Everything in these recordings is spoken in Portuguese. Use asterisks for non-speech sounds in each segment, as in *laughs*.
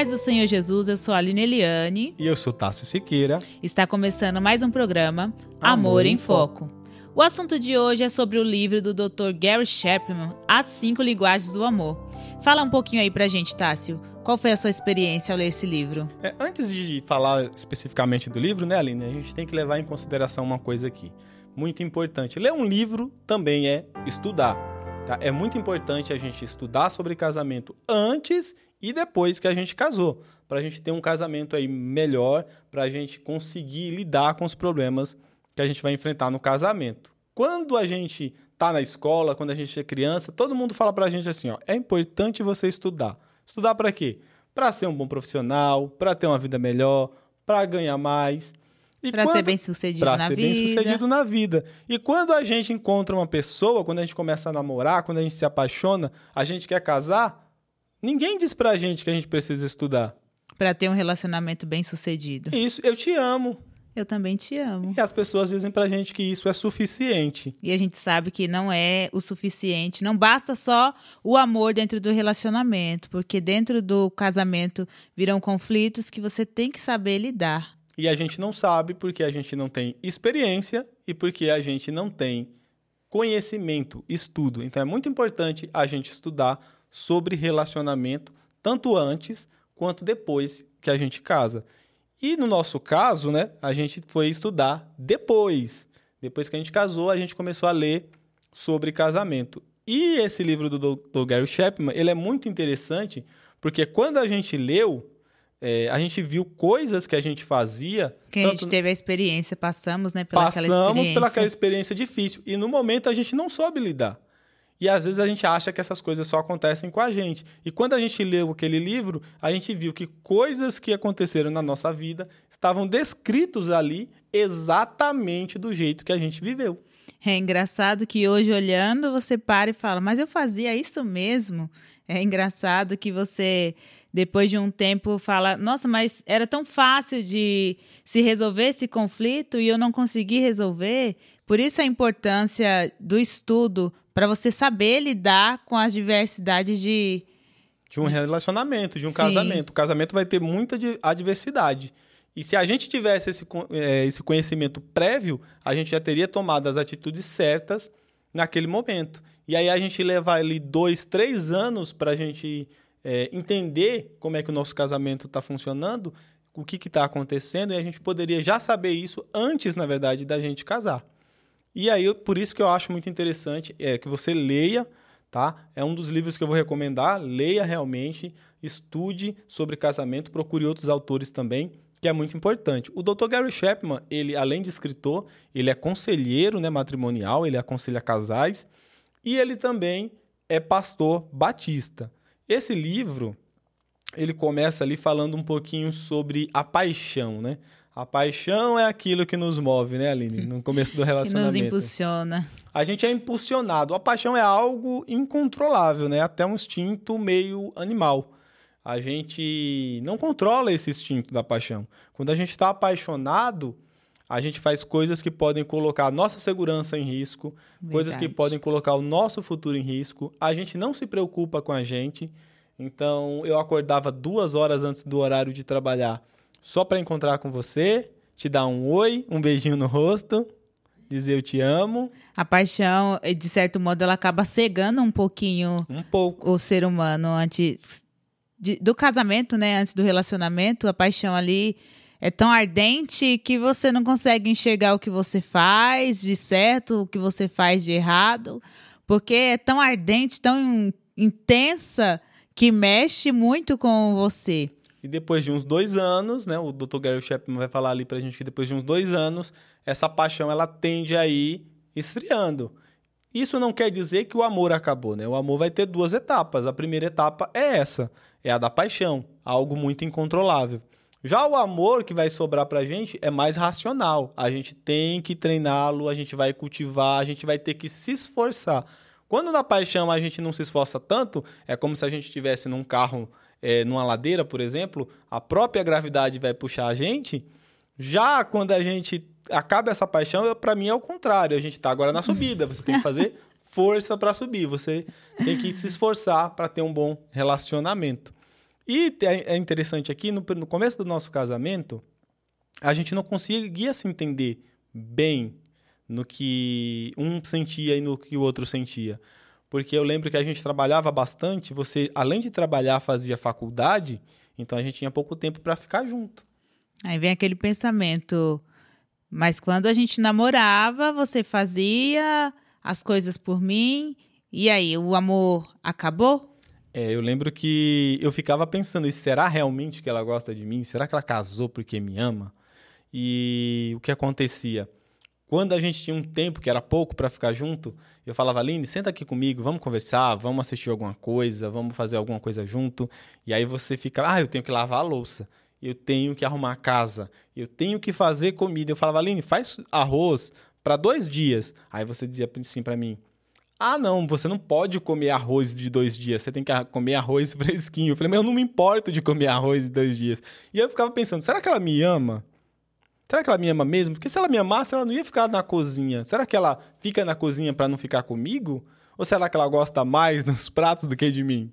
paz do Senhor Jesus, eu sou a Aline Eliane. E eu sou Tássio Siqueira. Está começando mais um programa Amor, Amor em Foco. Foco. O assunto de hoje é sobre o livro do Dr. Gary Chapman, As Cinco Linguagens do Amor. Fala um pouquinho aí pra gente, Tássio. Qual foi a sua experiência ao ler esse livro? É, antes de falar especificamente do livro, né, Aline? A gente tem que levar em consideração uma coisa aqui. Muito importante. Ler um livro também é estudar. Tá? É muito importante a gente estudar sobre casamento antes e depois que a gente casou, para a gente ter um casamento aí melhor, para a gente conseguir lidar com os problemas que a gente vai enfrentar no casamento. Quando a gente tá na escola, quando a gente é criança, todo mundo fala para a gente assim, ó, é importante você estudar. Estudar para quê? Para ser um bom profissional, para ter uma vida melhor, para ganhar mais. Para ser bem sucedido na ser vida. bem sucedido na vida. E quando a gente encontra uma pessoa, quando a gente começa a namorar, quando a gente se apaixona, a gente quer casar, Ninguém diz pra gente que a gente precisa estudar. Para ter um relacionamento bem sucedido. Isso, eu te amo. Eu também te amo. E as pessoas dizem pra gente que isso é suficiente. E a gente sabe que não é o suficiente. Não basta só o amor dentro do relacionamento, porque dentro do casamento virão conflitos que você tem que saber lidar. E a gente não sabe porque a gente não tem experiência e porque a gente não tem conhecimento, estudo. Então é muito importante a gente estudar sobre relacionamento, tanto antes quanto depois que a gente casa. E no nosso caso, né, a gente foi estudar depois. Depois que a gente casou, a gente começou a ler sobre casamento. E esse livro do Dr. Gary Chapman, ele é muito interessante, porque quando a gente leu, é, a gente viu coisas que a gente fazia. Que a gente teve a experiência, passamos, né, pela passamos experiência. pelaquela experiência difícil. E no momento a gente não soube lidar. E às vezes a gente acha que essas coisas só acontecem com a gente. E quando a gente leu aquele livro, a gente viu que coisas que aconteceram na nossa vida estavam descritos ali exatamente do jeito que a gente viveu. É engraçado que hoje olhando você para e fala: "Mas eu fazia isso mesmo?" É engraçado que você depois de um tempo fala: "Nossa, mas era tão fácil de se resolver esse conflito e eu não consegui resolver". Por isso a importância do estudo para você saber lidar com as diversidades de de um relacionamento, de um Sim. casamento. O casamento vai ter muita adversidade. E se a gente tivesse esse, é, esse conhecimento prévio, a gente já teria tomado as atitudes certas naquele momento. E aí a gente levar ali dois, três anos para a gente é, entender como é que o nosso casamento está funcionando, o que está acontecendo, e a gente poderia já saber isso antes, na verdade, da gente casar. E aí, por isso que eu acho muito interessante é que você leia, tá? É um dos livros que eu vou recomendar. Leia realmente, estude sobre casamento, procure outros autores também, que é muito importante. O Dr. Gary Chapman, ele além de escritor, ele é conselheiro, né, matrimonial, ele aconselha casais e ele também é pastor batista. Esse livro, ele começa ali falando um pouquinho sobre a paixão, né? A paixão é aquilo que nos move, né, Aline? No *laughs* começo do relacionamento. que nos impulsiona. A gente é impulsionado. A paixão é algo incontrolável, né? Até um instinto meio animal. A gente não controla esse instinto da paixão. Quando a gente está apaixonado, a gente faz coisas que podem colocar a nossa segurança em risco, Verdade. coisas que podem colocar o nosso futuro em risco. A gente não se preocupa com a gente. Então, eu acordava duas horas antes do horário de trabalhar só para encontrar com você, te dar um oi, um beijinho no rosto, dizer eu te amo. A paixão, de certo modo, ela acaba cegando um pouquinho um pouco. o ser humano antes de, do casamento, né? Antes do relacionamento, a paixão ali é tão ardente que você não consegue enxergar o que você faz de certo, o que você faz de errado, porque é tão ardente, tão intensa que mexe muito com você. E depois de uns dois anos, né, o Dr. Gary Chapman vai falar ali pra gente que depois de uns dois anos, essa paixão ela tende a ir esfriando. Isso não quer dizer que o amor acabou, né? O amor vai ter duas etapas. A primeira etapa é essa, é a da paixão, algo muito incontrolável. Já o amor que vai sobrar pra gente é mais racional. A gente tem que treiná-lo, a gente vai cultivar, a gente vai ter que se esforçar. Quando na paixão a gente não se esforça tanto, é como se a gente estivesse num carro é, numa ladeira, por exemplo, a própria gravidade vai puxar a gente. Já quando a gente acaba essa paixão, para mim é o contrário. A gente está agora na subida. Você tem que fazer *laughs* força para subir. Você tem que se esforçar para ter um bom relacionamento. E é interessante aqui, no, no começo do nosso casamento, a gente não conseguia se entender bem no que um sentia e no que o outro sentia. Porque eu lembro que a gente trabalhava bastante, você, além de trabalhar, fazia faculdade, então a gente tinha pouco tempo para ficar junto. Aí vem aquele pensamento, mas quando a gente namorava, você fazia as coisas por mim, e aí, o amor acabou? É, eu lembro que eu ficava pensando, será realmente que ela gosta de mim? Será que ela casou porque me ama? E o que acontecia? Quando a gente tinha um tempo que era pouco para ficar junto, eu falava, Aline, senta aqui comigo, vamos conversar, vamos assistir alguma coisa, vamos fazer alguma coisa junto. E aí você fica, ah, eu tenho que lavar a louça, eu tenho que arrumar a casa, eu tenho que fazer comida. Eu falava, Aline, faz arroz para dois dias. Aí você dizia assim para mim, ah, não, você não pode comer arroz de dois dias, você tem que comer arroz *laughs* fresquinho. Eu falei, mas eu não me importo de comer arroz de dois dias. E eu ficava pensando, será que ela me ama? Será que ela me ama mesmo? Porque se ela me amasse, ela não ia ficar na cozinha. Será que ela fica na cozinha para não ficar comigo? Ou será que ela gosta mais *laughs* dos pratos do que de mim?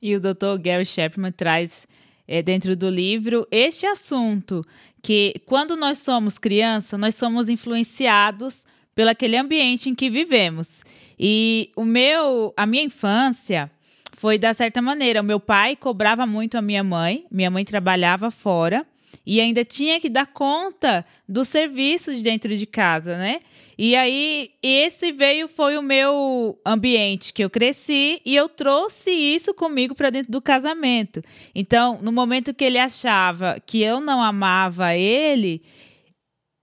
E o Dr. Gary Chapman traz é, dentro do livro este assunto que quando nós somos criança, nós somos influenciados pelo aquele ambiente em que vivemos. E o meu, a minha infância foi da certa maneira. O meu pai cobrava muito a minha mãe. Minha mãe trabalhava fora e ainda tinha que dar conta dos serviços dentro de casa, né? E aí esse veio foi o meu ambiente que eu cresci e eu trouxe isso comigo para dentro do casamento. Então, no momento que ele achava que eu não amava ele,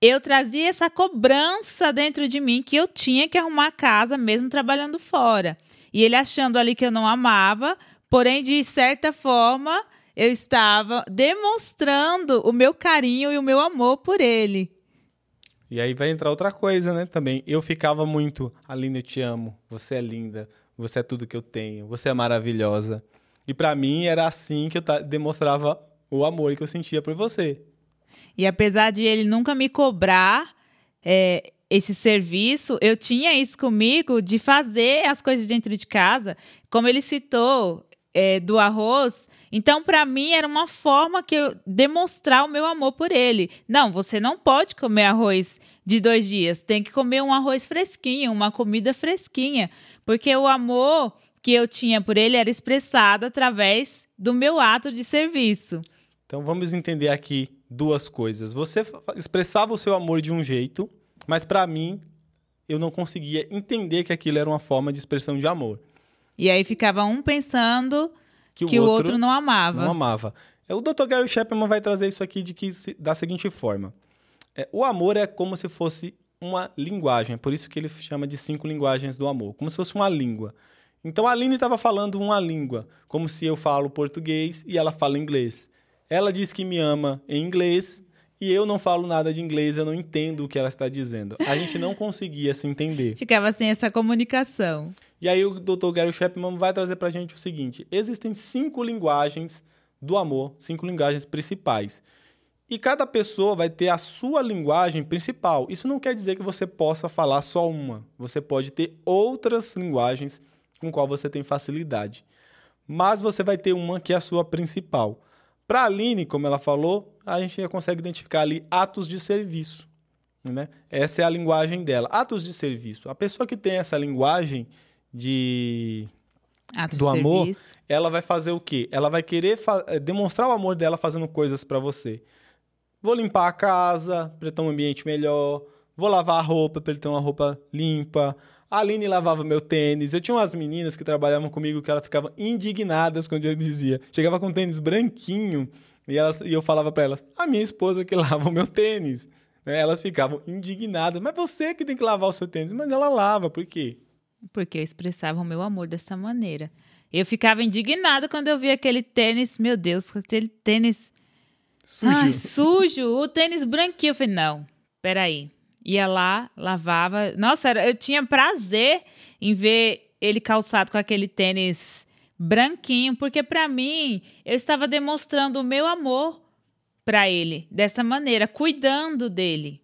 eu trazia essa cobrança dentro de mim que eu tinha que arrumar a casa mesmo trabalhando fora. E ele achando ali que eu não amava, porém de certa forma eu estava demonstrando o meu carinho e o meu amor por ele. E aí vai entrar outra coisa, né? Também eu ficava muito, Aline, eu te amo, você é linda, você é tudo que eu tenho, você é maravilhosa. E para mim era assim que eu demonstrava o amor que eu sentia por você. E apesar de ele nunca me cobrar é, esse serviço, eu tinha isso comigo de fazer as coisas dentro de casa. Como ele citou, é, do arroz. Então, para mim, era uma forma que eu demonstrar o meu amor por ele. Não, você não pode comer arroz de dois dias. Tem que comer um arroz fresquinho, uma comida fresquinha. Porque o amor que eu tinha por ele era expressado através do meu ato de serviço. Então, vamos entender aqui duas coisas. Você expressava o seu amor de um jeito, mas para mim, eu não conseguia entender que aquilo era uma forma de expressão de amor. E aí ficava um pensando que, que o, outro, outro, não amava. Não amava. É, o Dr. Gary Chapman vai trazer isso aqui de que, da seguinte forma. É, o amor é como se fosse uma linguagem. É por isso que ele chama de cinco linguagens do amor. Como se fosse uma língua. Então a Aline estava falando uma língua, como se eu falo português e ela fala inglês. Ela diz que me ama em inglês e eu não falo nada de inglês, eu não entendo o que ela está dizendo. A gente não *laughs* conseguia se entender. Ficava sem essa comunicação. E aí o Dr. Gary Chapman vai trazer para a gente o seguinte: existem cinco linguagens do amor, cinco linguagens principais. E cada pessoa vai ter a sua linguagem principal. Isso não quer dizer que você possa falar só uma. Você pode ter outras linguagens com qual você tem facilidade. Mas você vai ter uma que é a sua principal. Para a Aline, como ela falou, a gente já consegue identificar ali atos de serviço. Né? Essa é a linguagem dela. Atos de serviço. A pessoa que tem essa linguagem de Atos do de amor, serviço. ela vai fazer o quê? Ela vai querer eh, demonstrar o amor dela fazendo coisas para você. Vou limpar a casa para ter um ambiente melhor. Vou lavar a roupa para ele ter uma roupa limpa. A Aline lavava meu tênis. Eu tinha umas meninas que trabalhavam comigo que elas ficavam indignadas quando eu dizia. Chegava com um tênis branquinho e, elas, e eu falava para elas: a minha esposa que *laughs* lava o meu tênis. Né? Elas ficavam indignadas. Mas você que tem que lavar o seu tênis. Mas ela lava, por quê? Porque eu expressava o meu amor dessa maneira. Eu ficava indignada quando eu via aquele tênis, meu Deus, aquele tênis. Sujo. Ai, sujo, o tênis branquinho. Eu falei, não, peraí ia lá, lavava. Nossa, era, eu tinha prazer em ver ele calçado com aquele tênis branquinho, porque para mim eu estava demonstrando o meu amor para ele dessa maneira, cuidando dele.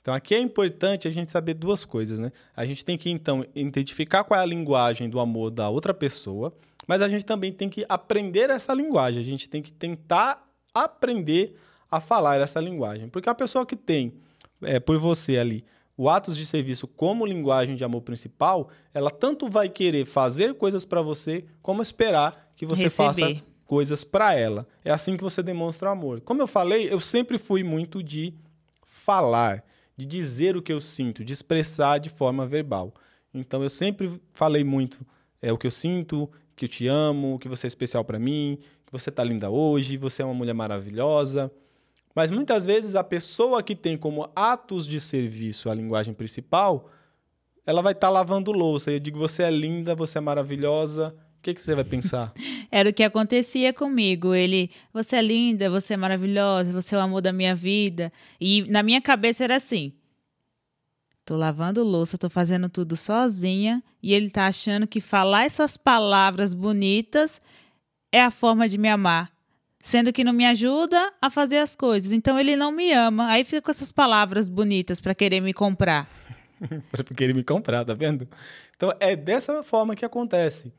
Então aqui é importante a gente saber duas coisas, né? A gente tem que então identificar qual é a linguagem do amor da outra pessoa, Mas a gente também tem que aprender essa linguagem, a gente tem que tentar aprender a falar essa linguagem. Porque a pessoa que tem é, por você ali o atos de serviço como linguagem de amor principal, ela tanto vai querer fazer coisas para você, como esperar que você Receber. faça coisas para ela. É assim que você demonstra amor. Como eu falei, eu sempre fui muito de falar, de dizer o que eu sinto, de expressar de forma verbal. Então eu sempre falei muito é o que eu sinto, que eu te amo, que você é especial para mim, que você tá linda hoje, você é uma mulher maravilhosa. Mas muitas vezes a pessoa que tem como atos de serviço a linguagem principal, ela vai estar tá lavando louça. Eu digo, você é linda, você é maravilhosa. O que, que você vai pensar? *laughs* Era o que acontecia comigo. Ele, você é linda, você é maravilhosa, você é o amor da minha vida. E na minha cabeça era assim: tô lavando louça, tô fazendo tudo sozinha. E ele tá achando que falar essas palavras bonitas é a forma de me amar sendo que não me ajuda a fazer as coisas. Então ele não me ama. Aí fica com essas palavras bonitas para querer me comprar. *laughs* para querer me comprar, tá vendo? Então é dessa forma que acontece.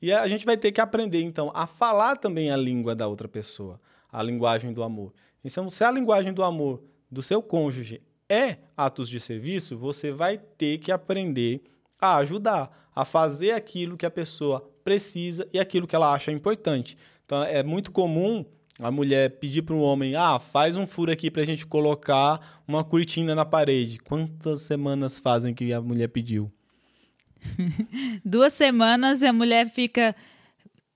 E a gente vai ter que aprender então a falar também a língua da outra pessoa, a linguagem do amor. Então, se a linguagem do amor do seu cônjuge é atos de serviço, você vai ter que aprender a ajudar, a fazer aquilo que a pessoa precisa e aquilo que ela acha importante. Então é muito comum a mulher pedir para um homem: ah, faz um furo aqui para a gente colocar uma cortina na parede. Quantas semanas fazem que a mulher pediu? *laughs* Duas semanas e a mulher fica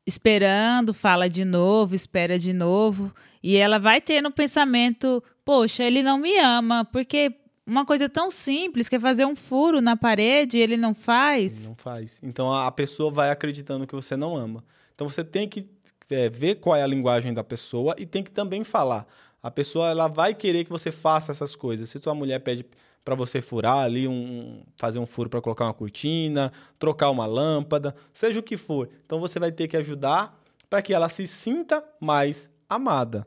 esperando, fala de novo, espera de novo. E ela vai ter no pensamento: poxa, ele não me ama, porque uma coisa tão simples que é fazer um furo na parede, ele não faz. Ele não faz. Então a pessoa vai acreditando que você não ama. Então você tem que é, ver qual é a linguagem da pessoa e tem que também falar. A pessoa ela vai querer que você faça essas coisas. Se sua mulher pede para você furar ali, um, fazer um furo para colocar uma cortina, trocar uma lâmpada, seja o que for. Então você vai ter que ajudar para que ela se sinta mais amada.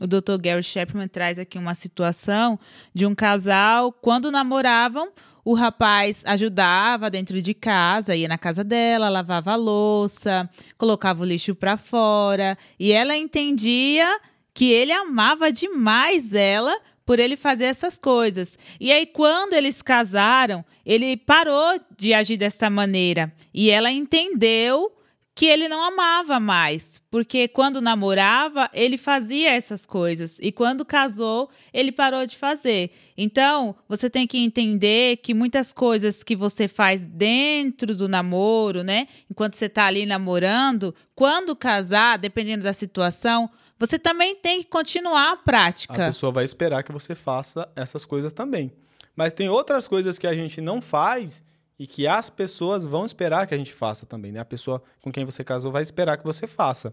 O Dr. Gary Chapman traz aqui uma situação de um casal quando namoravam, o rapaz ajudava dentro de casa, ia na casa dela, lavava a louça, colocava o lixo para fora, e ela entendia que ele amava demais ela por ele fazer essas coisas. E aí, quando eles casaram, ele parou de agir desta maneira. E ela entendeu que ele não amava mais, porque quando namorava, ele fazia essas coisas e quando casou, ele parou de fazer. Então, você tem que entender que muitas coisas que você faz dentro do namoro, né, enquanto você está ali namorando, quando casar, dependendo da situação, você também tem que continuar a prática. A pessoa vai esperar que você faça essas coisas também. Mas tem outras coisas que a gente não faz e que as pessoas vão esperar que a gente faça também, né? A pessoa com quem você casou vai esperar que você faça.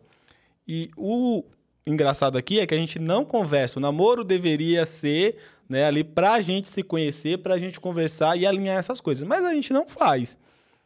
E o engraçado aqui é que a gente não conversa. O namoro deveria ser né, ali para a gente se conhecer, para a gente conversar e alinhar essas coisas. Mas a gente não faz.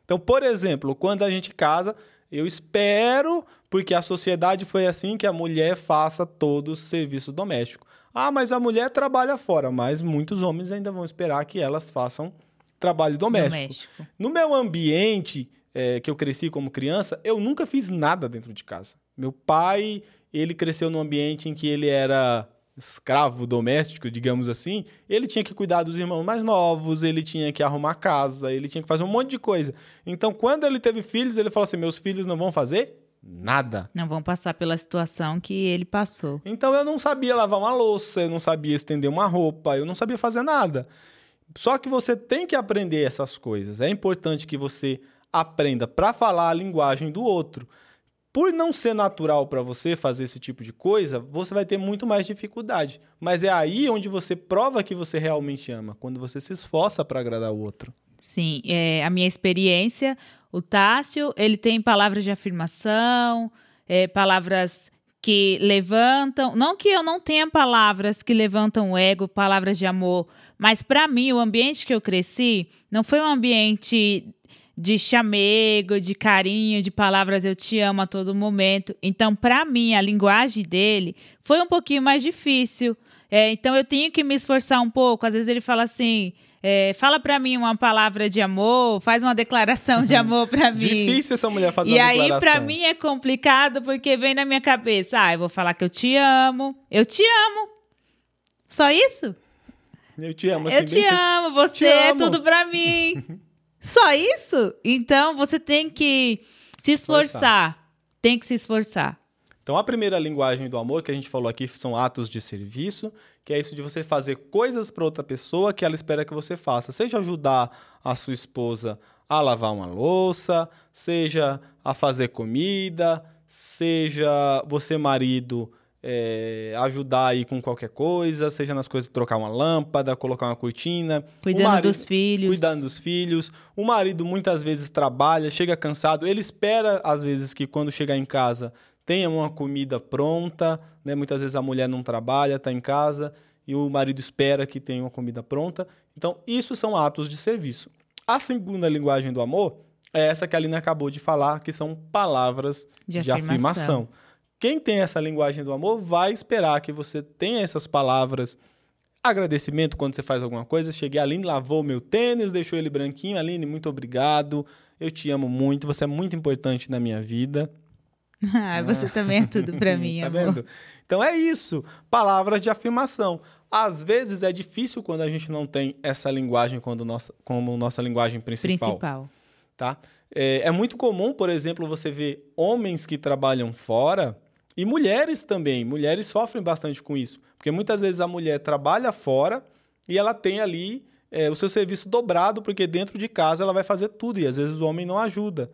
Então, por exemplo, quando a gente casa, eu espero, porque a sociedade foi assim, que a mulher faça todo o serviço doméstico. Ah, mas a mulher trabalha fora, mas muitos homens ainda vão esperar que elas façam trabalho doméstico. doméstico. No meu ambiente, é, que eu cresci como criança, eu nunca fiz nada dentro de casa. Meu pai, ele cresceu num ambiente em que ele era escravo doméstico, digamos assim, ele tinha que cuidar dos irmãos mais novos, ele tinha que arrumar casa, ele tinha que fazer um monte de coisa. Então, quando ele teve filhos, ele falou assim: meus filhos não vão fazer nada. Não vão passar pela situação que ele passou. Então, eu não sabia lavar uma louça, eu não sabia estender uma roupa, eu não sabia fazer nada. Só que você tem que aprender essas coisas. É importante que você aprenda para falar a linguagem do outro. Por não ser natural para você fazer esse tipo de coisa, você vai ter muito mais dificuldade. Mas é aí onde você prova que você realmente ama, quando você se esforça para agradar o outro. Sim, é, a minha experiência, o Tássio, ele tem palavras de afirmação, é, palavras que levantam. Não que eu não tenha palavras que levantam o ego, palavras de amor, mas para mim, o ambiente que eu cresci não foi um ambiente de chamego, de carinho, de palavras eu te amo a todo momento. Então, para mim, a linguagem dele foi um pouquinho mais difícil. É, então, eu tenho que me esforçar um pouco. Às vezes ele fala assim: É, fala para mim uma palavra de amor, faz uma declaração de *laughs* amor para mim. Difícil essa mulher fazer e uma aí, declaração. pra mim, é complicado porque vem na minha cabeça: ah, eu vou falar que eu te amo. Eu te amo. Só isso? Eu te amo. Assim, eu te amo, você Te é amo. tudo pra mim. *laughs* Só isso? Então você tem que se esforçar. Tem que se esforçar. Então, a primeira linguagem do amor que a gente falou aqui são atos de serviço, que é isso de você fazer coisas para outra pessoa que ela espera que você faça. Seja ajudar a sua esposa a lavar uma louça, seja a fazer comida, seja você, marido, é, ajudar aí com qualquer coisa, seja nas coisas de trocar uma lâmpada, colocar uma cortina. Cuidando marido- dos filhos. Cuidando dos filhos. O marido muitas vezes trabalha, chega cansado. Ele espera, às vezes, que quando chegar em casa tenha uma comida pronta. Né? Muitas vezes a mulher não trabalha, está em casa e o marido espera que tenha uma comida pronta. Então, isso são atos de serviço. A segunda linguagem do amor é essa que a Aline acabou de falar, que são palavras De de, afirmação. afirmação. Quem tem essa linguagem do amor vai esperar que você tenha essas palavras agradecimento quando você faz alguma coisa. Cheguei, a Aline lavou meu tênis, deixou ele branquinho. Aline, muito obrigado. Eu te amo muito. Você é muito importante na minha vida. *laughs* Ah, você também é tudo pra *laughs* mim, tá amor. vendo? Então é isso. Palavras de afirmação. Às vezes é difícil quando a gente não tem essa linguagem quando nossa, como nossa linguagem principal. Principal. Tá? É, é muito comum, por exemplo, você ver homens que trabalham fora e mulheres também. Mulheres sofrem bastante com isso. Porque muitas vezes a mulher trabalha fora e ela tem ali é, o seu serviço dobrado, porque dentro de casa ela vai fazer tudo e às vezes o homem não ajuda.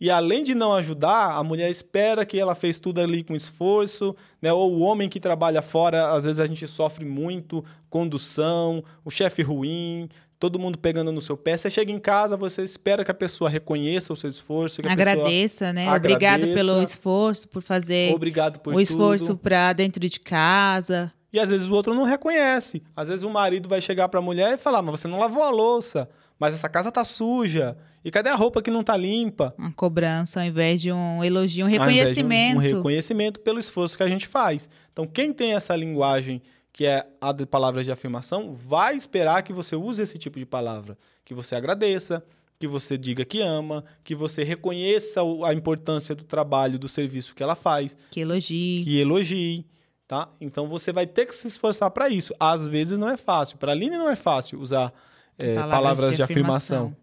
E além de não ajudar, a mulher espera que ela fez tudo ali com esforço, né? Ou o homem que trabalha fora, às vezes a gente sofre muito, condução, o chefe ruim, todo mundo pegando no seu pé. Você chega em casa, você espera que a pessoa reconheça o seu esforço, que a Agradeça, né? agradeça. Obrigado pelo esforço, por fazer obrigado por o esforço pra dentro de casa. E às vezes o outro não reconhece. Às vezes o marido vai chegar para a mulher e falar: "Mas você não lavou a louça, mas essa casa tá suja. E cadê a roupa que não tá limpa?" Uma cobrança ao invés de um elogio, um reconhecimento. Um, um reconhecimento pelo esforço que a gente faz. Então, quem tem essa linguagem que é a de palavras de afirmação, vai esperar que você use esse tipo de palavra, que você agradeça, que você diga que ama, que você reconheça a importância do trabalho, do serviço que ela faz, Que elogie. que elogie, tá? Então você vai ter que se esforçar para isso. Às vezes não é fácil. Para a Aline não é fácil usar é, palavras, de, afirmação.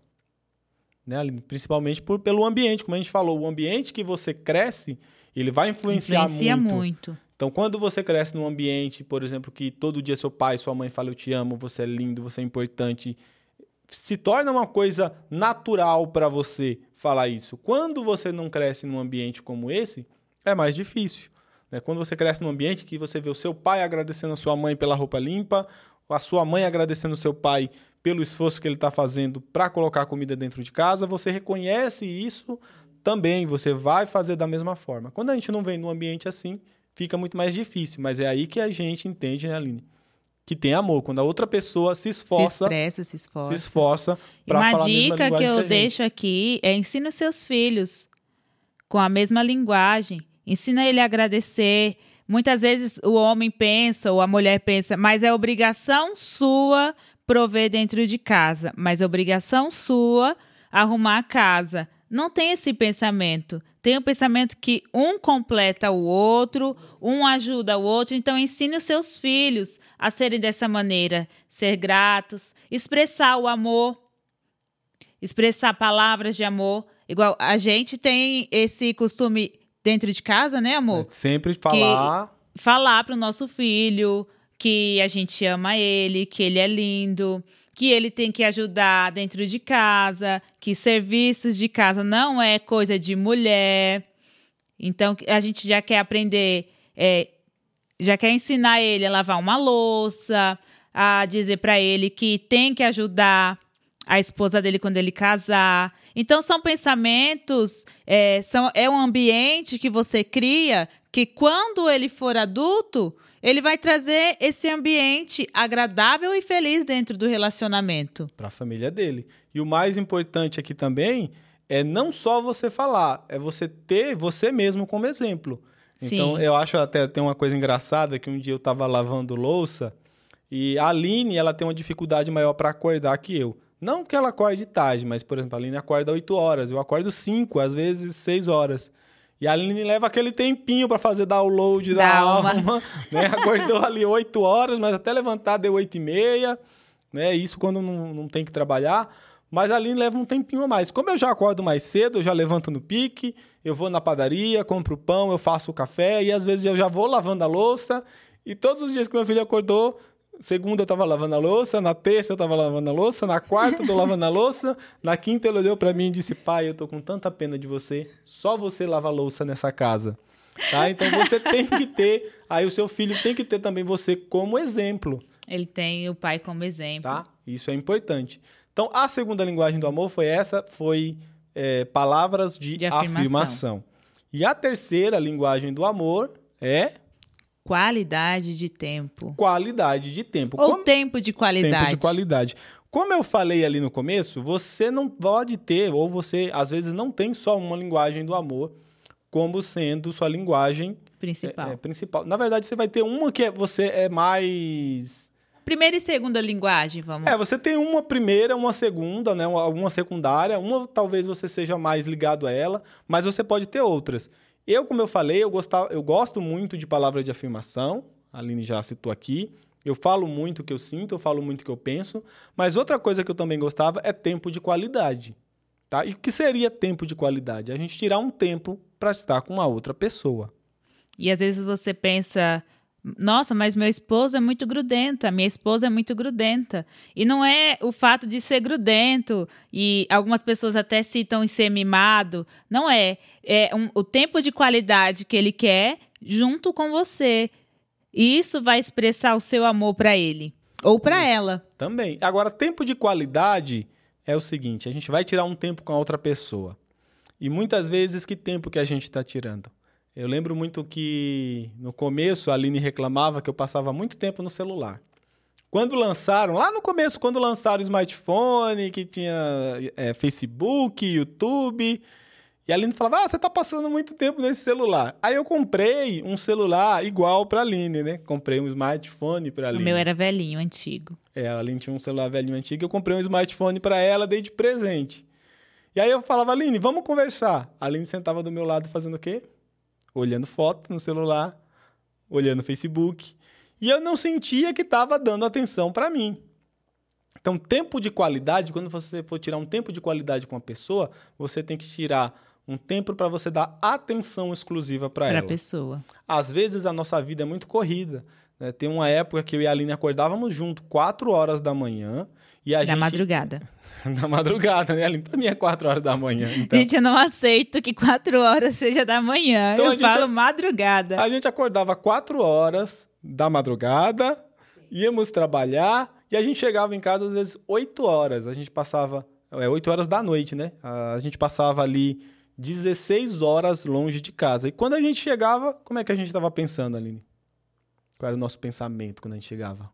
Né, Aline? Principalmente por, pelo ambiente, como a gente falou, o ambiente que você cresce, ele vai influenciar Influencia muito. muito. Então, quando você cresce num ambiente, por exemplo, que todo dia seu pai, sua mãe falam eu te amo, você é lindo, você é importante, se torna uma coisa natural para você falar isso. Quando você não cresce num ambiente como esse, é mais difícil. Né? Quando você cresce num ambiente que você vê o seu pai agradecendo a sua mãe pela roupa limpa, a sua mãe agradecendo o seu pai pelo esforço que ele está fazendo para colocar comida dentro de casa, você reconhece isso também, você vai fazer da mesma forma. Quando a gente não vem num ambiente assim, fica muito mais difícil, mas é aí que a gente entende, né, Aline? Que tem amor, quando a outra pessoa se Se esforça, expressa, se esforça. se esforça para uma falar a dica que eu a gente. deixo aqui é ensina os seus filhos com a mesma linguagem. Ensina ele a agradecer. Muitas vezes o homem pensa ou a mulher pensa, mas é obrigação sua prover dentro de casa, mas é obrigação sua arrumar a casa. Não tem esse pensamento. Tem o pensamento que um completa o outro, um ajuda o outro. Então, ensine os seus filhos a serem dessa maneira, ser gratos, expressar o amor expressar palavras de amor. Igual a gente tem esse costume dentro de casa, né, amor? Sempre falar. Falar pro nosso filho que a gente ama ele, que ele é lindo, que ele tem que ajudar dentro de casa, que serviços de casa não é coisa de mulher. Então a gente já quer aprender, é, já quer ensinar ele a lavar uma louça, a dizer para ele que tem que ajudar a esposa dele quando ele casar. Então são pensamentos, é, são, é um ambiente que você cria que quando ele for adulto, ele vai trazer esse ambiente agradável e feliz dentro do relacionamento. para a família dele. E o mais importante aqui também é não só você falar, é você ter você mesmo como exemplo. Então, Sim. eu acho até tem uma coisa engraçada que um dia eu estava lavando louça E a Aline, ela tem uma dificuldade maior para acordar que eu. Não que ela acorde tarde, mas, por exemplo, a Aline acorda 8 horas, eu acordo 5, às vezes 6 horas. E a Aline leva aquele tempinho para fazer download da, da alma, alma *laughs* né? Acordou ali 8 horas, mas até levantar deu 8 e meia, né? Isso quando não, não tem que trabalhar. Mas a Aline leva um tempinho a mais. Como eu já acordo mais cedo, eu já levanto no pique, eu vou na padaria, compro pão, eu faço o café e às vezes eu já vou lavando a louça. E todos os dias que meu filho acordou, Segunda eu tava lavando a louça, na terça eu tava lavando a louça, na quarta eu tô lavando a louça, *laughs* na quinta ele olhou para mim e disse: "Pai, eu tô com tanta pena de você, só você lava a louça nessa casa". Tá? Então você *laughs* tem que ter, aí o seu filho tem que ter também você como exemplo. Ele tem o pai como exemplo. Tá? Isso é importante. Então a segunda linguagem do amor foi essa, foi é, palavras de, de afirmação. afirmação. E a terceira linguagem do amor é Qualidade de tempo. Qualidade de tempo. Ou Como... tempo de qualidade. Tempo de qualidade. Como eu falei ali no começo, você não pode ter, ou você às vezes não tem só uma linguagem do amor como sendo sua linguagem principal. É, é, principal. Na verdade, você vai ter uma que é, você é mais. Primeira e segunda linguagem, vamos. É, você tem uma primeira, uma segunda, né? Uma, uma secundária. Uma talvez você seja mais ligado a ela, mas você pode ter outras. Eu, como eu falei, eu, gostava, eu gosto muito de palavra de afirmação. A Aline já citou aqui. Eu falo muito o que eu sinto, eu falo muito o que eu penso. Mas outra coisa que eu também gostava é tempo de qualidade. Tá? E o que seria tempo de qualidade? A gente tirar um tempo para estar com uma outra pessoa. E às vezes você pensa, nossa, mas meu esposo é muito grudento, a minha esposa é muito grudenta. E não é o fato de ser grudento, e algumas pessoas até citam em ser mimado. Não é. É um, o tempo de qualidade que ele quer junto com você. E isso vai expressar o seu amor para ele ou para ela. Também. Agora, tempo de qualidade é o seguinte: a gente vai tirar um tempo com a outra pessoa. E muitas vezes, que tempo que a gente está tirando? Eu lembro muito que no começo a Aline reclamava que eu passava muito tempo no celular. Quando lançaram, lá no começo, quando lançaram o smartphone, que tinha é, Facebook, YouTube, e a Aline falava: Ah, você tá passando muito tempo nesse celular. Aí eu comprei um celular igual pra Aline, né? Comprei um smartphone pra Aline. O meu era velhinho, antigo. É, a Aline tinha um celular velhinho, antigo. Eu comprei um smartphone pra ela, dei de presente. E aí eu falava: Aline, vamos conversar. A Aline sentava do meu lado fazendo o quê? Olhando fotos no celular, olhando Facebook, e eu não sentia que estava dando atenção para mim. Então, tempo de qualidade, quando você for tirar um tempo de qualidade com a pessoa, você tem que tirar um tempo para você dar atenção exclusiva para ela. Para a pessoa. Às vezes a nossa vida é muito corrida. Né? Tem uma época que eu e a Aline acordávamos junto, 4 horas da manhã. E a da gente... madrugada. *laughs* na madrugada, né? Pra mim é 4 horas da manhã. Então... Gente, eu não aceito que 4 horas seja da manhã. Então, eu falo madrugada. A gente acordava 4 horas da madrugada, íamos trabalhar e a gente chegava em casa às vezes 8 horas. A gente passava. É 8 horas da noite, né? A gente passava ali 16 horas longe de casa. E quando a gente chegava, como é que a gente estava pensando, Aline? Qual era o nosso pensamento quando a gente chegava?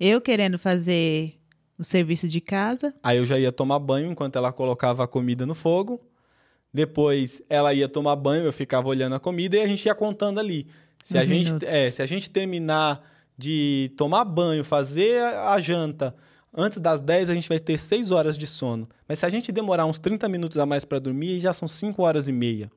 Eu querendo fazer o serviço de casa. Aí eu já ia tomar banho enquanto ela colocava a comida no fogo. Depois ela ia tomar banho, eu ficava olhando a comida e a gente ia contando ali. Se, a gente, é, se a gente terminar de tomar banho, fazer a janta antes das 10, a gente vai ter 6 horas de sono. Mas se a gente demorar uns 30 minutos a mais para dormir, já são 5 horas e meia.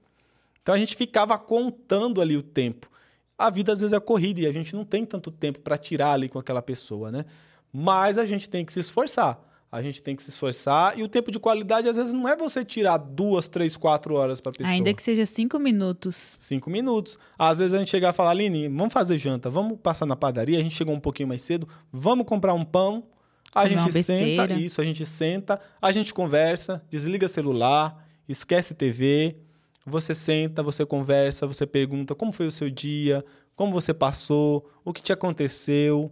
Então a gente ficava contando ali o tempo. A vida às vezes é corrida e a gente não tem tanto tempo para tirar ali com aquela pessoa, né? Mas a gente tem que se esforçar. A gente tem que se esforçar. E o tempo de qualidade, às vezes, não é você tirar duas, três, quatro horas para pessoa. Ainda que seja cinco minutos. Cinco minutos. Às vezes a gente chegar e falar, Aline, vamos fazer janta, vamos passar na padaria. A gente chegou um pouquinho mais cedo, vamos comprar um pão. A Comer gente senta, isso, a gente senta, a gente conversa, desliga celular, esquece TV. Você senta, você conversa, você pergunta como foi o seu dia, como você passou, o que te aconteceu.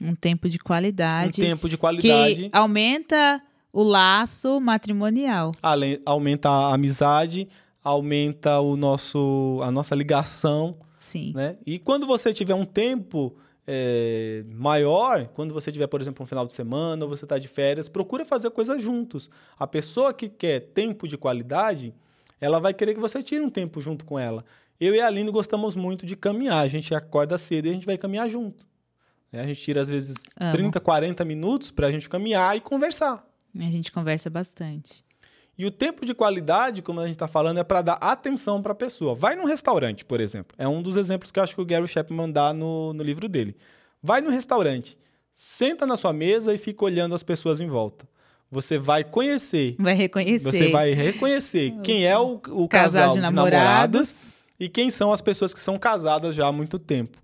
Um tempo de qualidade. Um tempo de qualidade. Que aumenta o laço matrimonial. Além, aumenta a amizade, aumenta o nosso, a nossa ligação. Sim. Né? E quando você tiver um tempo é, maior, quando você tiver, por exemplo, um final de semana, ou você está de férias, procura fazer coisas juntos. A pessoa que quer tempo de qualidade, ela vai querer que você tire um tempo junto com ela. Eu e a Aline gostamos muito de caminhar. A gente acorda cedo e a gente vai caminhar junto. Né? A gente tira, às vezes, Amo. 30, 40 minutos para a gente caminhar e conversar. A gente conversa bastante. E o tempo de qualidade, como a gente está falando, é para dar atenção para a pessoa. Vai num restaurante, por exemplo. É um dos exemplos que eu acho que o Gary Chapman dá no, no livro dele. Vai no restaurante, senta na sua mesa e fica olhando as pessoas em volta. Você vai conhecer. Vai reconhecer. Você vai reconhecer *laughs* quem é o, o casal, casal de, namorados. de namorados e quem são as pessoas que são casadas já há muito tempo.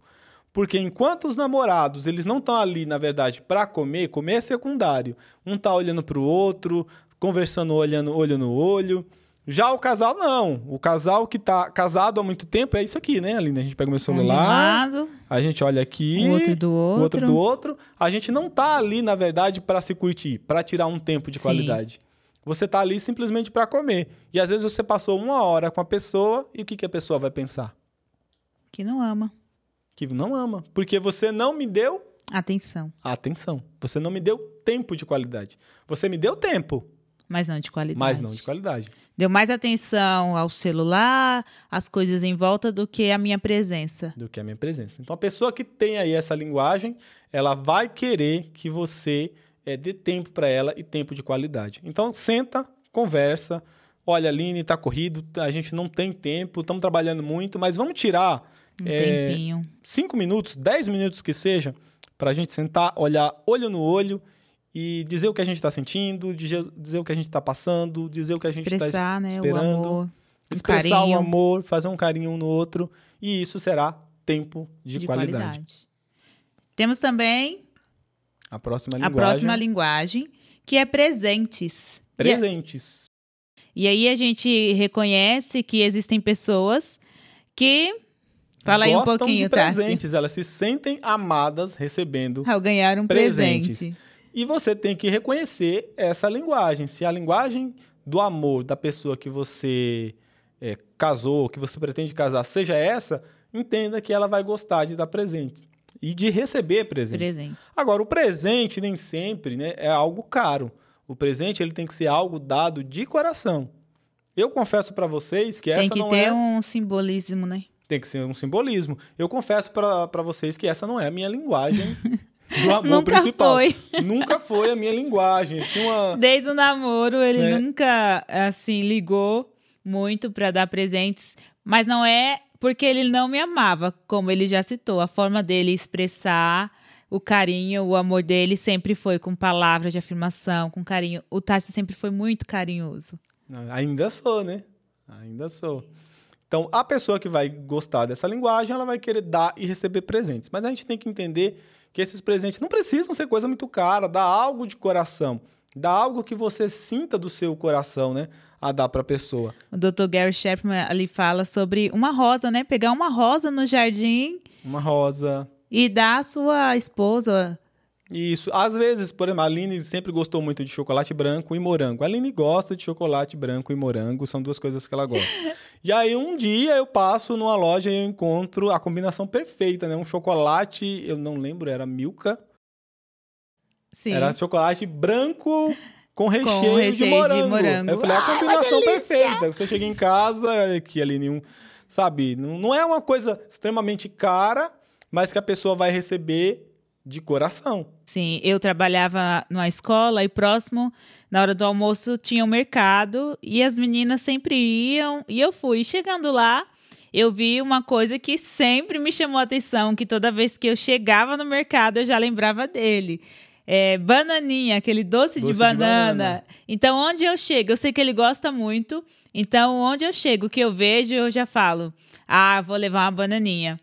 Porque enquanto os namorados, eles não estão ali, na verdade, para comer, comer é secundário. Um tá olhando para o outro, conversando olhando olho no olho. Já o casal, não. O casal que tá casado há muito tempo é isso aqui, né, Aline? A gente pega o meu celular, um a gente olha aqui, o outro do outro. o outro do outro. A gente não tá ali, na verdade, para se curtir, para tirar um tempo de Sim. qualidade. Você tá ali simplesmente para comer. E às vezes você passou uma hora com a pessoa e o que, que a pessoa vai pensar? Que não ama. Que não ama. Porque você não me deu atenção. Atenção. Você não me deu tempo de qualidade. Você me deu tempo. Mas não de qualidade. Mas não de qualidade. Deu mais atenção ao celular, às coisas em volta, do que a minha presença. Do que a minha presença. Então, a pessoa que tem aí essa linguagem, ela vai querer que você é, dê tempo para ela e tempo de qualidade. Então, senta, conversa. Olha, Aline, tá corrido, a gente não tem tempo, estamos trabalhando muito, mas vamos tirar um é, tempinho. cinco minutos, dez minutos que seja, para a gente sentar, olhar olho no olho e dizer o que a gente está sentindo, dizer, dizer, o que a gente está passando, dizer o que a gente está né, esperando. O amor, expressar o amor, fazer um carinho um no outro. E isso será tempo de, de qualidade. qualidade. Temos também a próxima linguagem. A próxima linguagem, que é presentes. Presentes. E, e aí a gente reconhece que existem pessoas que Fala aí um pouquinho, de presentes, Tassi. elas se sentem amadas recebendo Ao ganhar um presentes. presente. E você tem que reconhecer essa linguagem. Se a linguagem do amor da pessoa que você é, casou, que você pretende casar, seja essa, entenda que ela vai gostar de dar presentes e de receber presentes. Presente. Agora, o presente nem sempre né, é algo caro. O presente ele tem que ser algo dado de coração. Eu confesso para vocês que essa não é... Tem que ter um simbolismo, né? Tem que ser um simbolismo. Eu confesso para vocês que essa não é a minha linguagem *laughs* do amor nunca principal. Foi. Nunca foi a minha linguagem. Uma... Desde o namoro, ele né? nunca, assim, ligou muito para dar presentes. Mas não é porque ele não me amava, como ele já citou. A forma dele expressar o carinho, o amor dele sempre foi com palavras de afirmação, com carinho. O Tássio sempre foi muito carinhoso. Ainda sou, né? Ainda sou. Então, a pessoa que vai gostar dessa linguagem, ela vai querer dar e receber presentes. Mas a gente tem que entender que esses presentes não precisam ser coisa muito cara, dá algo de coração, dá algo que você sinta do seu coração, né? A dar para a pessoa. O Dr. Gary Chapman ali fala sobre uma rosa, né? Pegar uma rosa no jardim. Uma rosa. E dar à sua esposa isso. Às vezes, por exemplo, a Aline sempre gostou muito de chocolate branco e morango. A Aline gosta de chocolate branco e morango, são duas coisas que ela gosta. *laughs* e aí, um dia eu passo numa loja e eu encontro a combinação perfeita, né? Um chocolate, eu não lembro, era Milka. Sim. Era chocolate branco com recheio, com recheio de, morango. de, morango. Eu falei, a combinação perfeita. Você chega em casa, que ali nenhum. Sabe, não, não é uma coisa extremamente cara, mas que a pessoa vai receber de coração. Sim, eu trabalhava numa escola e próximo, na hora do almoço, tinha um mercado e as meninas sempre iam e eu fui. Chegando lá, eu vi uma coisa que sempre me chamou a atenção, que toda vez que eu chegava no mercado eu já lembrava dele. É, bananinha, aquele doce, doce de, banana. de, banana. Então, onde eu chego, eu sei que ele gosta muito. Então, onde eu chego, que eu vejo, eu já falo: ah, vou levar uma bananinha.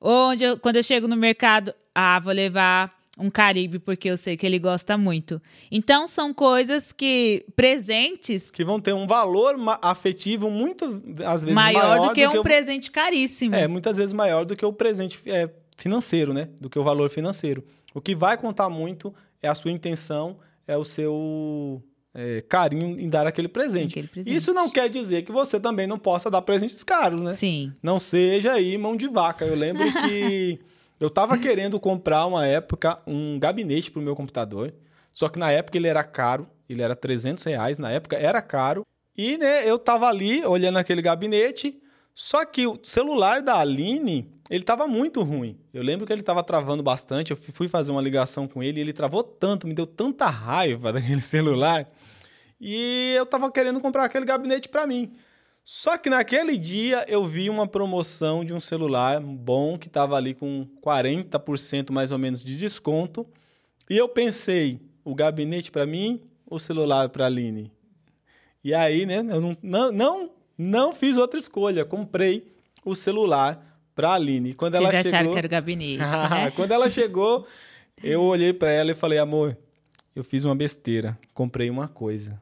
Onde eu, quando eu chego no mercado, ah, vou levar um Caribe porque eu sei que ele gosta muito. Então são coisas que presentes que vão ter um valor afetivo muito às vezes maior, maior do que do um que presente caríssimo. É, muitas vezes maior do que o presente é, financeiro, né? Do que o valor financeiro. O que vai contar muito é a sua intenção, é o seu é, carinho em dar aquele presente. aquele presente. Isso não quer dizer que você também não possa dar presentes caros, né? Sim. Não seja aí mão de vaca. Eu lembro *laughs* que eu estava querendo comprar uma época um gabinete para o meu computador, só que na época ele era caro, ele era 300 reais, na época era caro. E né, eu estava ali olhando aquele gabinete, Só que o celular da Aline, ele estava muito ruim. Eu lembro que ele estava travando bastante. Eu fui fazer uma ligação com ele e ele travou tanto, me deu tanta raiva *laughs* daquele celular. E eu estava querendo comprar aquele gabinete para mim. Só que naquele dia eu vi uma promoção de um celular bom que estava ali com 40% mais ou menos de desconto. E eu pensei, o gabinete para mim, o celular para a Aline. E aí, né, eu não, não, não, não fiz outra escolha. Comprei o celular para Aline. Quando Vocês ela acharam chegou, que era o gabinete, *laughs* né? quando ela chegou, eu olhei para ela e falei, amor, eu fiz uma besteira, comprei uma coisa.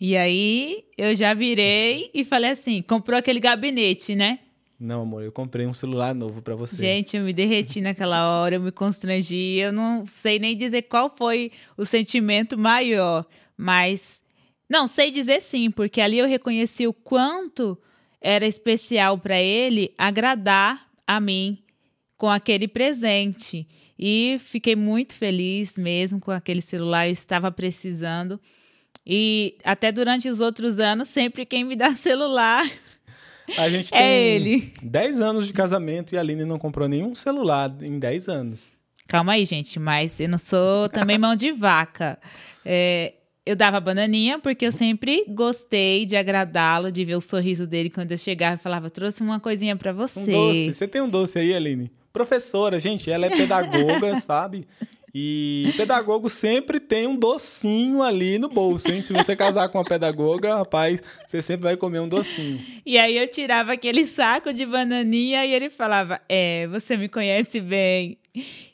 E aí eu já virei e falei assim: comprou aquele gabinete, né? Não, amor, eu comprei um celular novo para você. Gente, eu me derreti naquela hora, eu me constrangi. Eu não sei nem dizer qual foi o sentimento maior, mas não sei dizer sim, porque ali eu reconheci o quanto era especial para ele agradar a mim com aquele presente. E fiquei muito feliz mesmo com aquele celular, eu estava precisando. E até durante os outros anos, sempre quem me dá celular A gente *laughs* é tem ele. 10 anos de casamento e a Aline não comprou nenhum celular em 10 anos. Calma aí, gente, mas eu não sou também mão de vaca. É, eu dava bananinha porque eu sempre gostei de agradá-lo, de ver o sorriso dele quando eu chegava e falava: trouxe uma coisinha para você. Um doce. Você tem um doce aí, Aline? Professora, gente, ela é pedagoga, *laughs* sabe? E pedagogo sempre tem um docinho ali no bolso, hein? Se você casar com uma pedagoga, rapaz, você sempre vai comer um docinho. E aí eu tirava aquele saco de bananinha e ele falava: É, você me conhece bem.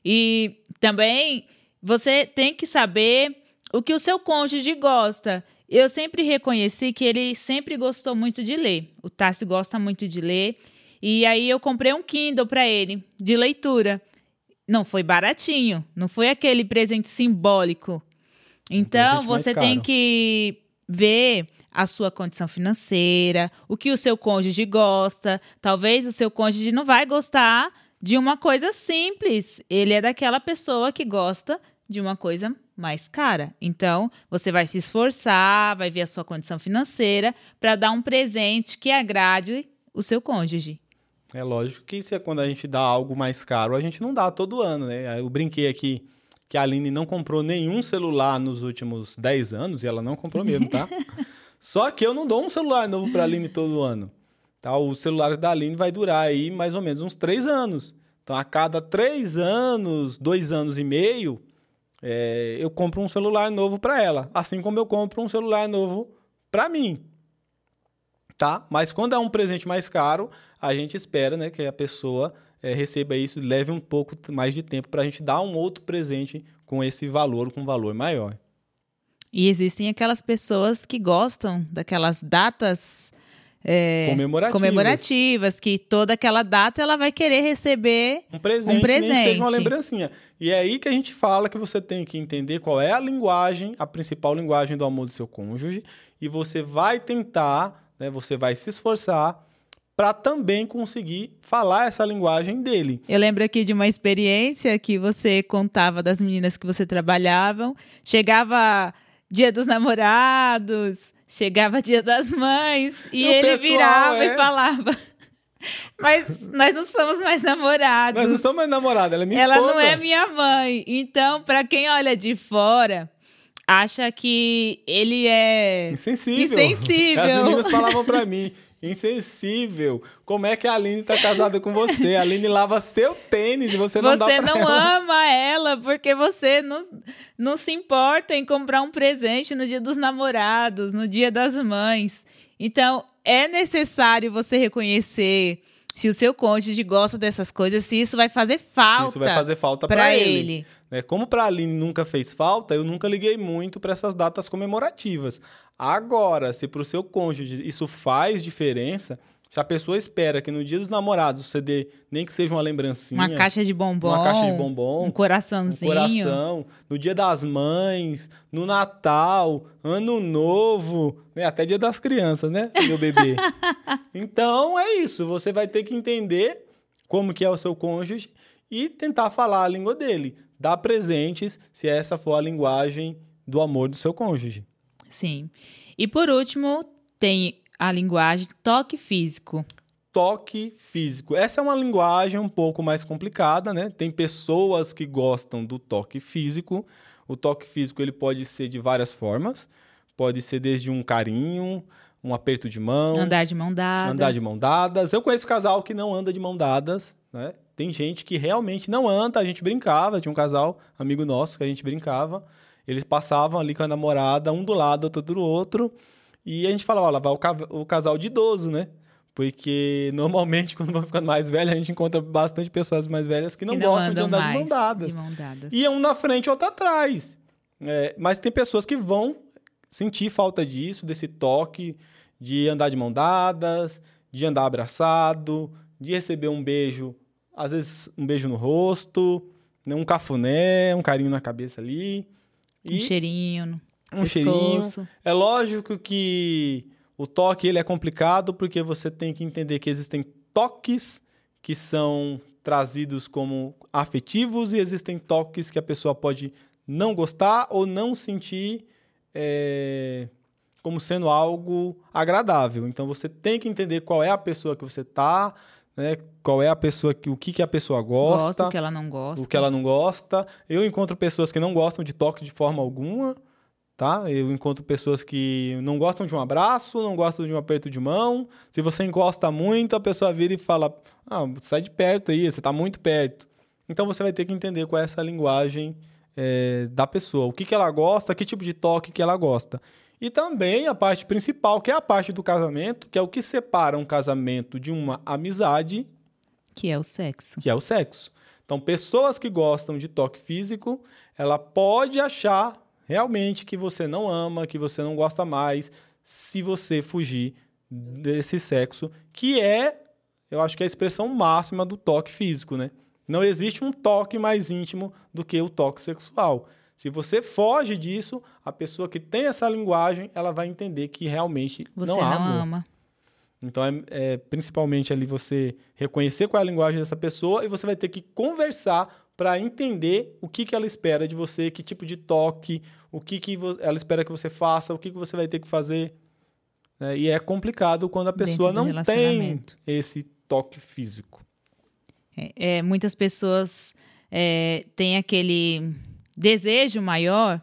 E também você tem que saber o que o seu cônjuge gosta. Eu sempre reconheci que ele sempre gostou muito de ler. O Tássio gosta muito de ler. E aí eu comprei um Kindle para ele, de leitura. Não foi baratinho, não foi aquele presente simbólico. Então, mais você tem que ver a sua condição financeira, o que o seu cônjuge gosta. Talvez o seu cônjuge não vai gostar de uma coisa simples. Ele é daquela pessoa que gosta de uma coisa mais cara. Então, você vai se esforçar, vai ver a sua condição financeira para dar um presente que agrade o seu cônjuge. É lógico que se é quando a gente dá algo mais caro, a gente não dá todo ano, né? Eu brinquei aqui que a Aline não comprou nenhum celular nos últimos 10 anos, e ela não comprou mesmo, tá? *laughs* Só que eu não dou um celular novo pra Aline todo ano. Tá? O celular da Aline vai durar aí mais ou menos uns 3 anos. Então, a cada 3 anos, 2 anos e meio, é, eu compro um celular novo para ela. Assim como eu compro um celular novo para mim. Tá? Mas quando é um presente mais caro, a gente espera né, que a pessoa é, receba isso e leve um pouco mais de tempo para a gente dar um outro presente com esse valor, com um valor maior. E existem aquelas pessoas que gostam daquelas datas é, Comemorativas. comemorativas, que toda aquela data ela vai querer receber Um presente, Um nem que seja uma presente. lembrancinha. E é aí que a gente fala que você tem que entender qual é a linguagem, a principal linguagem do amor do seu cônjuge, e você vai tentar, né, você vai se esforçar para também conseguir falar essa linguagem dele. Eu lembro aqui de uma experiência que você contava das meninas que você trabalhavam. Chegava dia dos namorados, chegava dia das mães, e, E ele pessoal, virava é? e falava. Mas nós não somos mais namorados. Nós não somos mais namorados, ela é minha Ela esposa. não é minha mãe. Então, para quem olha de fora, acha que ele é Insensível. Insensível. As meninas falavam pra mim, insensível. Como é que a Aline tá casada com você? A Aline lava seu tênis e você não dá Você não ela. ama ela porque você não, não se importa em comprar um presente no dia dos namorados, no dia das mães. Então, é necessário você reconhecer se o seu cônjuge gosta dessas coisas, se isso vai fazer falta Isso vai fazer falta pra ele. ele. Né? Como pra Aline nunca fez falta, eu nunca liguei muito pra essas datas comemorativas. Agora, se pro seu cônjuge isso faz diferença, se a pessoa espera que no dia dos namorados você dê nem que seja uma lembrancinha, Uma caixa de bombom. uma caixa de bombom, Um um coraçãozinho. coração, no dia das mães, no Natal, Ano Novo, né? até dia das crianças, né, meu bebê. *laughs* então é isso, você vai ter que entender como que é o seu cônjuge e tentar falar a língua dele, dar presentes, se essa for a linguagem do amor do seu cônjuge. Sim. E por último, tem a linguagem toque físico. toque físico. Essa é uma linguagem um pouco mais complicada, né? Tem pessoas que gostam do toque físico. O toque físico ele pode ser de várias formas. Pode ser desde um carinho, um aperto de mão, andar de mão dada. Andar de mão dadas. Eu conheço casal que não anda de mão dadas, né? Tem gente que realmente não anda, a gente brincava, tinha um casal, amigo nosso, que a gente brincava. Eles passavam ali com a namorada, um do lado, outro do outro. E a gente falava, olha, vai o casal de idoso, né? Porque *laughs* normalmente, quando vão ficando mais velhos, a gente encontra bastante pessoas mais velhas que não, que não gostam de andar de mão, dadas. de mão dadas. E é um na frente outro atrás. É, mas tem pessoas que vão sentir falta disso, desse toque, de andar de mão dadas, de andar abraçado, de receber um beijo, às vezes um beijo no rosto, né, um cafuné, um carinho na cabeça ali. E um cheirinho. Um pescoço. cheirinho. É lógico que o toque ele é complicado porque você tem que entender que existem toques que são trazidos como afetivos e existem toques que a pessoa pode não gostar ou não sentir é, como sendo algo agradável. Então você tem que entender qual é a pessoa que você está, né? Qual é a pessoa que o que, que a pessoa gosta, gosta, o que ela não gosta, o que ela não gosta. Eu encontro pessoas que não gostam de toque de forma alguma tá? Eu encontro pessoas que não gostam de um abraço, não gostam de um aperto de mão. Se você encosta muito, a pessoa vira e fala: Ah, sai de perto aí, você está muito perto. Então você vai ter que entender qual é essa linguagem é, da pessoa, o que, que ela gosta, que tipo de toque que ela gosta. E também a parte principal, que é a parte do casamento, que é o que separa um casamento de uma amizade. Que é o sexo. Que é o sexo. Então, pessoas que gostam de toque físico, ela pode achar realmente que você não ama, que você não gosta mais, se você fugir desse sexo, que é, eu acho que é a expressão máxima do toque físico, né? Não existe um toque mais íntimo do que o toque sexual. Se você foge disso, a pessoa que tem essa linguagem, ela vai entender que realmente você não, não ama. ama. Então, é, é, principalmente ali você reconhecer qual é a linguagem dessa pessoa e você vai ter que conversar para entender o que, que ela espera de você, que tipo de toque, o que, que ela espera que você faça, o que, que você vai ter que fazer. Né? E é complicado quando a pessoa não tem esse toque físico. É, é muitas pessoas é, têm aquele desejo maior.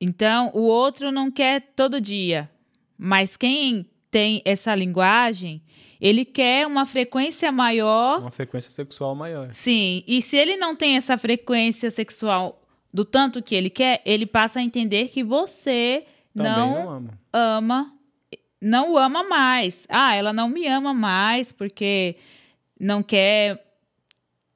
Então, o outro não quer todo dia. Mas quem tem essa linguagem, ele quer uma frequência maior. Uma frequência sexual maior. Sim. E se ele não tem essa frequência sexual do tanto que ele quer, ele passa a entender que você Também não, não ama. ama, não o ama mais. Ah, ela não me ama mais porque não quer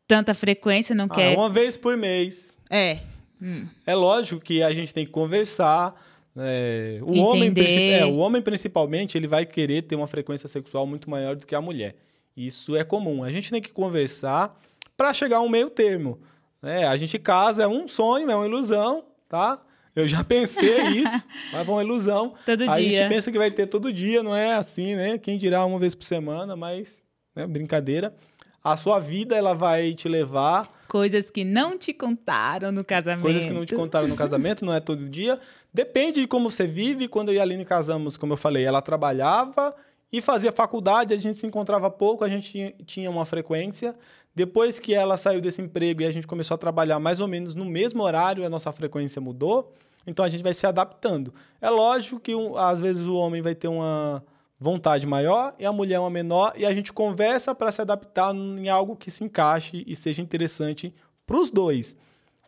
tanta frequência, não ah, quer. Uma vez por mês. É. Hum. É lógico que a gente tem que conversar é, o, homem, é, o homem, principalmente, ele vai querer ter uma frequência sexual muito maior do que a mulher. Isso é comum. A gente tem que conversar para chegar a um meio termo. É, a gente casa, é um sonho, é uma ilusão, tá? Eu já pensei *laughs* isso, mas é uma ilusão. Todo a dia. gente pensa que vai ter todo dia, não é assim, né? Quem dirá uma vez por semana, mas né, brincadeira. A sua vida ela vai te levar coisas que não te contaram no casamento. Coisas que não te contaram no casamento, não é todo dia. Depende de como você vive. Quando eu e a Aline casamos, como eu falei, ela trabalhava e fazia faculdade, a gente se encontrava pouco, a gente tinha uma frequência. Depois que ela saiu desse emprego e a gente começou a trabalhar mais ou menos no mesmo horário, a nossa frequência mudou. Então a gente vai se adaptando. É lógico que às vezes o homem vai ter uma vontade maior e a mulher uma menor e a gente conversa para se adaptar em algo que se encaixe e seja interessante para os dois.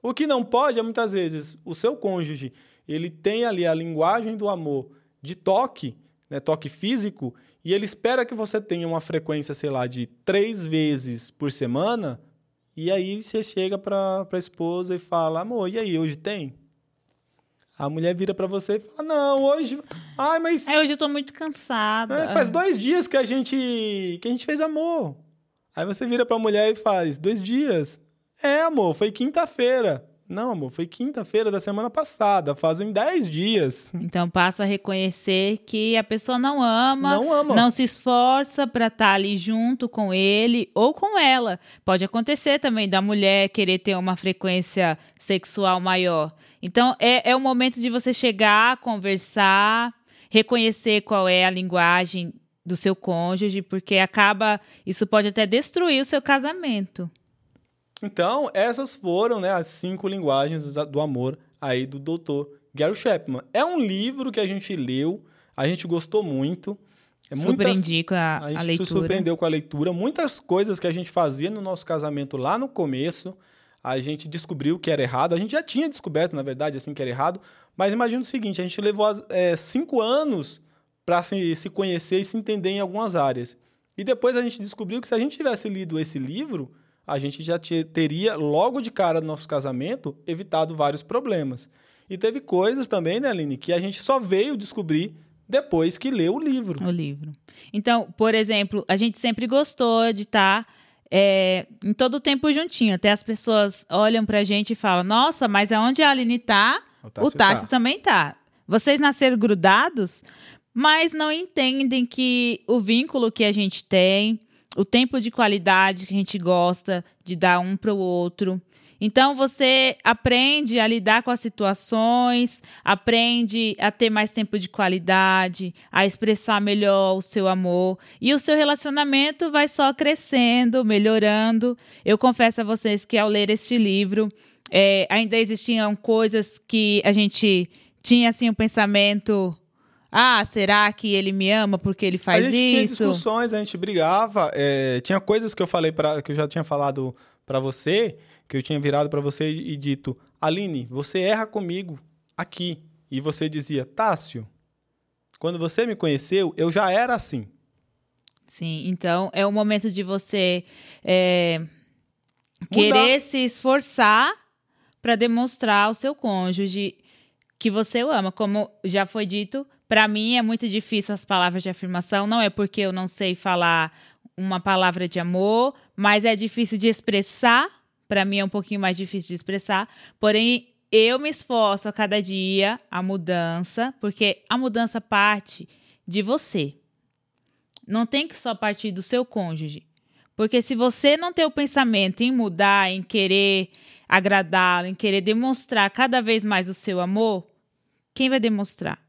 O que não pode é muitas vezes o seu cônjuge ele tem ali a linguagem do amor de toque, né, toque físico, e ele espera que você tenha uma frequência, sei lá, de três vezes por semana, e aí você chega para a esposa e fala, amor, e aí, hoje tem? A mulher vira para você e fala, não, hoje... Ai, mas... É, hoje eu tô muito cansada. É, faz dois dias que a gente que a gente fez amor. Aí você vira para a mulher e faz, dois dias? É, amor, foi quinta-feira. Não, amor, foi quinta-feira da semana passada, fazem 10 dias. Então passa a reconhecer que a pessoa não ama, não, ama. não se esforça para estar tá ali junto com ele ou com ela. Pode acontecer também da mulher querer ter uma frequência sexual maior. Então é, é o momento de você chegar, conversar, reconhecer qual é a linguagem do seu cônjuge, porque acaba. Isso pode até destruir o seu casamento. Então, essas foram né, as cinco linguagens do amor aí do doutor Gary Chapman. É um livro que a gente leu, a gente gostou muito. É indico a, a, a leitura. se surpreendeu com a leitura. Muitas coisas que a gente fazia no nosso casamento lá no começo, a gente descobriu que era errado. A gente já tinha descoberto, na verdade, assim, que era errado. Mas imagina o seguinte, a gente levou é, cinco anos para se, se conhecer e se entender em algumas áreas. E depois a gente descobriu que se a gente tivesse lido esse livro, a gente já teria, logo de cara do nosso casamento, evitado vários problemas. E teve coisas também, né, Aline, que a gente só veio descobrir depois que leu o livro. O livro. Então, por exemplo, a gente sempre gostou de estar tá, é, em todo o tempo juntinho. Até as pessoas olham pra gente e falam: Nossa, mas aonde a Aline tá, o Tássio, o Tássio tá. também tá. Vocês nasceram grudados, mas não entendem que o vínculo que a gente tem, o tempo de qualidade que a gente gosta de dar um para o outro. Então você aprende a lidar com as situações, aprende a ter mais tempo de qualidade, a expressar melhor o seu amor e o seu relacionamento vai só crescendo, melhorando. Eu confesso a vocês que ao ler este livro é, ainda existiam coisas que a gente tinha assim um pensamento ah, será que ele me ama porque ele faz isso? A gente isso? tinha discussões, a gente brigava. É, tinha coisas que eu falei para que eu já tinha falado para você, que eu tinha virado para você e dito: Aline, você erra comigo aqui. E você dizia: Tássio, quando você me conheceu, eu já era assim. Sim, então é o momento de você é, querer se esforçar para demonstrar ao seu cônjuge que você o ama. Como já foi dito, para mim é muito difícil as palavras de afirmação, não é porque eu não sei falar uma palavra de amor, mas é difícil de expressar. Para mim é um pouquinho mais difícil de expressar. Porém, eu me esforço a cada dia a mudança, porque a mudança parte de você. Não tem que só partir do seu cônjuge. Porque se você não tem o pensamento em mudar, em querer agradá-lo, em querer demonstrar cada vez mais o seu amor, quem vai demonstrar?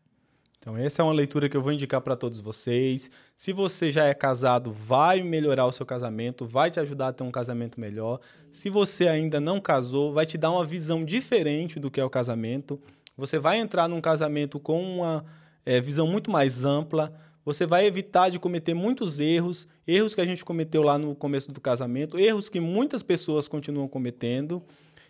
Então, essa é uma leitura que eu vou indicar para todos vocês. Se você já é casado, vai melhorar o seu casamento, vai te ajudar a ter um casamento melhor. Se você ainda não casou, vai te dar uma visão diferente do que é o casamento. Você vai entrar num casamento com uma é, visão muito mais ampla. Você vai evitar de cometer muitos erros, erros que a gente cometeu lá no começo do casamento, erros que muitas pessoas continuam cometendo.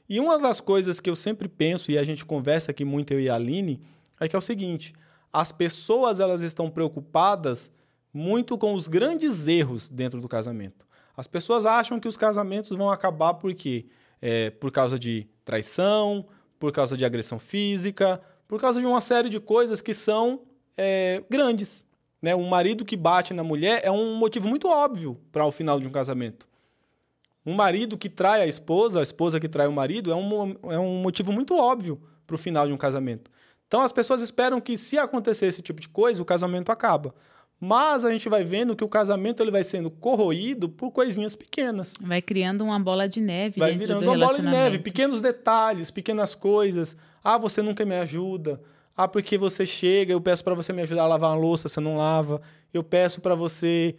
E uma das coisas que eu sempre penso, e a gente conversa aqui muito eu e a Aline, é que é o seguinte as pessoas elas estão preocupadas muito com os grandes erros dentro do casamento. As pessoas acham que os casamentos vão acabar porque é, por causa de traição, por causa de agressão física, por causa de uma série de coisas que são é, grandes. Né? Um marido que bate na mulher é um motivo muito óbvio para o final de um casamento. Um marido que trai a esposa, a esposa que trai o marido, é um, é um motivo muito óbvio para o final de um casamento. Então as pessoas esperam que se acontecer esse tipo de coisa, o casamento acaba. Mas a gente vai vendo que o casamento ele vai sendo corroído por coisinhas pequenas. Vai criando uma bola de neve vai virando uma bola de neve, pequenos detalhes, pequenas coisas. Ah, você nunca me ajuda. Ah, porque você chega, eu peço para você me ajudar a lavar uma louça, você não lava. Eu peço para você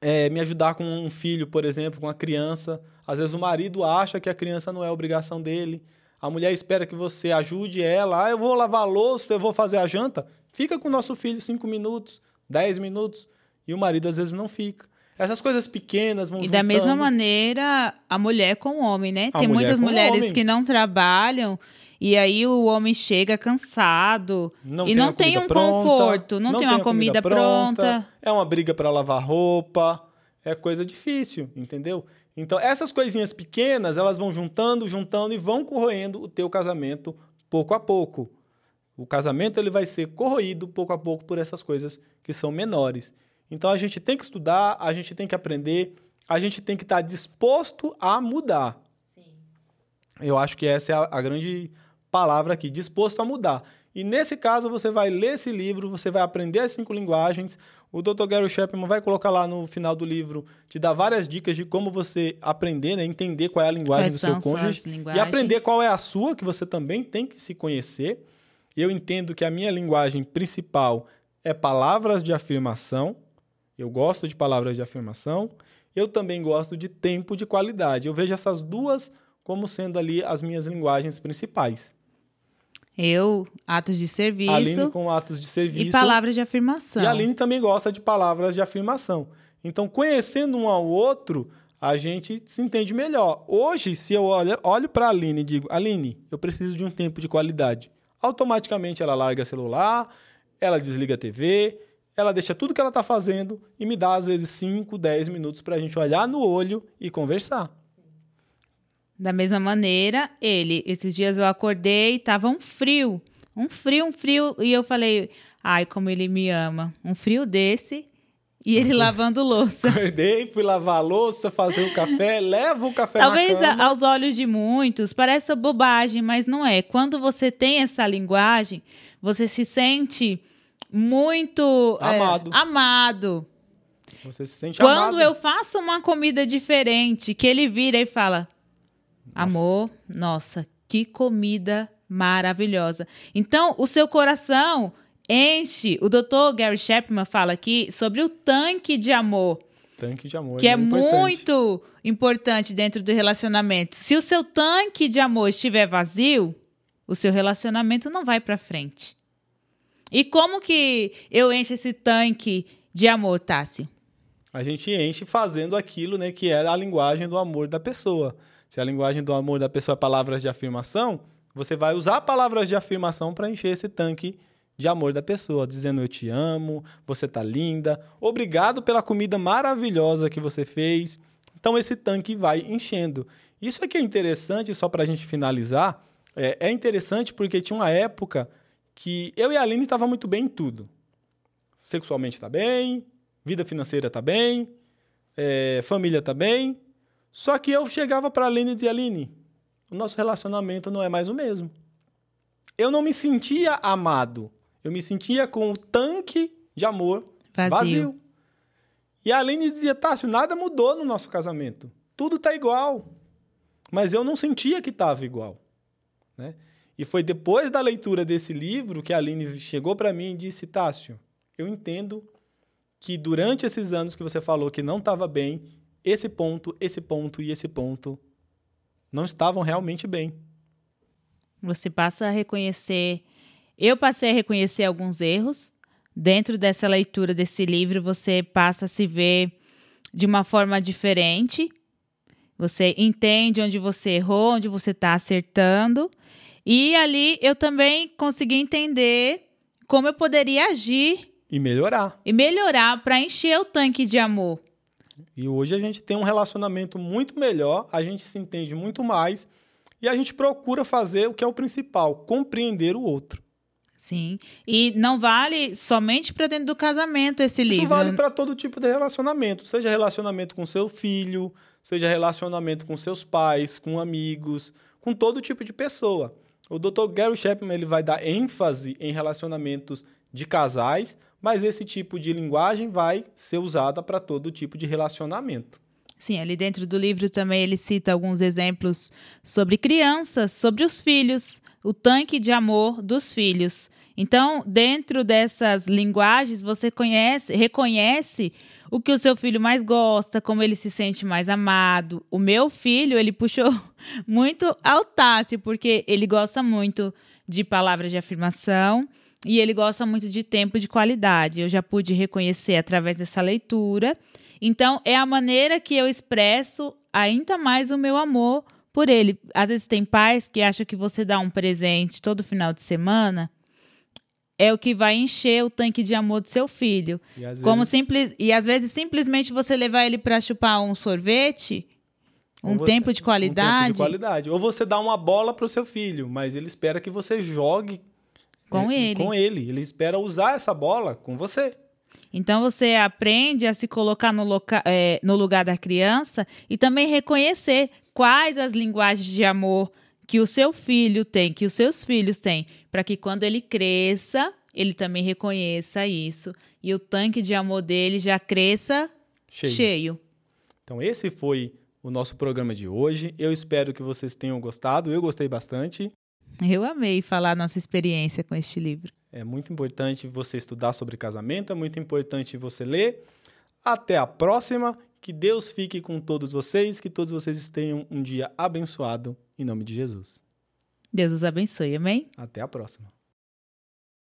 é, me ajudar com um filho, por exemplo, com uma criança. Às vezes o marido acha que a criança não é obrigação dele. A mulher espera que você ajude ela. Ah, eu vou lavar a louça, eu vou fazer a janta. Fica com o nosso filho cinco minutos, dez minutos. E o marido às vezes não fica. Essas coisas pequenas vão E juntando. da mesma maneira, a mulher com o homem, né? A Tem mulher muitas mulheres homem. que não trabalham e aí o homem chega cansado não e não tem um pronta, conforto, não, não tem uma comida, comida pronta. pronta. É uma briga para lavar roupa, é coisa difícil, entendeu? Então, essas coisinhas pequenas, elas vão juntando, juntando e vão corroendo o teu casamento pouco a pouco. O casamento ele vai ser corroído pouco a pouco por essas coisas que são menores. Então, a gente tem que estudar, a gente tem que aprender, a gente tem que estar disposto a mudar. Sim. Eu acho que essa é a, a grande palavra aqui, disposto a mudar. E nesse caso, você vai ler esse livro, você vai aprender as cinco linguagens. O Dr. Gary Chapman vai colocar lá no final do livro, te dar várias dicas de como você aprender, né, entender qual é a linguagem Quais do seu cônjuge e aprender qual é a sua, que você também tem que se conhecer. Eu entendo que a minha linguagem principal é palavras de afirmação, Eu gosto de palavras de afirmação, eu também gosto de tempo de qualidade. Eu vejo essas duas como sendo ali as minhas linguagens principais. Eu, atos de serviço. Aline com atos de serviço. E palavras de afirmação. E a Aline também gosta de palavras de afirmação. Então, conhecendo um ao outro, a gente se entende melhor. Hoje, se eu olho, olho para a Aline e digo, Aline, eu preciso de um tempo de qualidade. Automaticamente ela larga celular, ela desliga a TV, ela deixa tudo que ela está fazendo e me dá, às vezes, 5, 10 minutos para a gente olhar no olho e conversar. Da mesma maneira, ele, esses dias eu acordei, tava um frio, um frio, um frio, e eu falei, ai, como ele me ama. Um frio desse e ele lavando louça. Acordei, fui lavar a louça, fazer o café, *laughs* levo o café Talvez na cama. aos olhos de muitos pareça bobagem, mas não é. Quando você tem essa linguagem, você se sente muito amado. É, amado. Você se sente Quando amado. eu faço uma comida diferente, que ele vira e fala: Amor, nossa, que comida maravilhosa. Então, o seu coração enche. O doutor Gary Chapman fala aqui sobre o tanque de amor. Tanque de amor. Que é, é importante. muito importante dentro do relacionamento. Se o seu tanque de amor estiver vazio, o seu relacionamento não vai para frente. E como que eu encho esse tanque de amor, Tássio? A gente enche fazendo aquilo, né, que é a linguagem do amor da pessoa. Se a linguagem do amor da pessoa é palavras de afirmação, você vai usar palavras de afirmação para encher esse tanque de amor da pessoa, dizendo eu te amo, você tá linda, obrigado pela comida maravilhosa que você fez. Então esse tanque vai enchendo. Isso aqui é interessante, só para a gente finalizar, é, é, interessante porque tinha uma época que eu e a Aline estava muito bem em tudo. Sexualmente tá bem, vida financeira tá bem, é, família tá bem, só que eu chegava para a Aline e dizia: Aline, o nosso relacionamento não é mais o mesmo. Eu não me sentia amado. Eu me sentia com o tanque de amor vazio. vazio. E a Aline dizia: Tássio, nada mudou no nosso casamento. Tudo está igual. Mas eu não sentia que estava igual. Né? E foi depois da leitura desse livro que a Aline chegou para mim e disse: Tássio, eu entendo que durante esses anos que você falou que não estava bem, esse ponto, esse ponto e esse ponto não estavam realmente bem. Você passa a reconhecer. Eu passei a reconhecer alguns erros. Dentro dessa leitura desse livro, você passa a se ver de uma forma diferente. Você entende onde você errou, onde você está acertando. E ali eu também consegui entender como eu poderia agir. E melhorar. E melhorar para encher o tanque de amor. E hoje a gente tem um relacionamento muito melhor, a gente se entende muito mais e a gente procura fazer o que é o principal, compreender o outro. Sim. E não vale somente para dentro do casamento esse Isso livro. Isso vale para todo tipo de relacionamento, seja relacionamento com seu filho, seja relacionamento com seus pais, com amigos, com todo tipo de pessoa. O Dr. Gary Chapman ele vai dar ênfase em relacionamentos de casais, mas esse tipo de linguagem vai ser usada para todo tipo de relacionamento. Sim, ali dentro do livro também ele cita alguns exemplos sobre crianças, sobre os filhos, o tanque de amor dos filhos. Então, dentro dessas linguagens, você conhece, reconhece o que o seu filho mais gosta, como ele se sente mais amado. O meu filho, ele puxou *laughs* muito ao Tássio, porque ele gosta muito de palavras de afirmação e ele gosta muito de tempo de qualidade. Eu já pude reconhecer através dessa leitura. Então, é a maneira que eu expresso ainda mais o meu amor por ele. Às vezes tem pais que acham que você dá um presente todo final de semana é o que vai encher o tanque de amor do seu filho. E às Como vezes... simples e às vezes simplesmente você levar ele para chupar um sorvete, um você... tempo de qualidade. Um tempo de qualidade. Ou você dá uma bola para o seu filho, mas ele espera que você jogue com é, ele. Com ele. Ele espera usar essa bola com você. Então você aprende a se colocar no, loca é, no lugar da criança e também reconhecer quais as linguagens de amor que o seu filho tem, que os seus filhos têm, para que quando ele cresça, ele também reconheça isso e o tanque de amor dele já cresça cheio. cheio. Então esse foi o nosso programa de hoje. Eu espero que vocês tenham gostado. Eu gostei bastante. Eu amei falar nossa experiência com este livro. É muito importante você estudar sobre casamento, é muito importante você ler Até a próxima. Que Deus fique com todos vocês, que todos vocês tenham um dia abençoado em nome de Jesus. Deus os abençoe, amém? Até a próxima.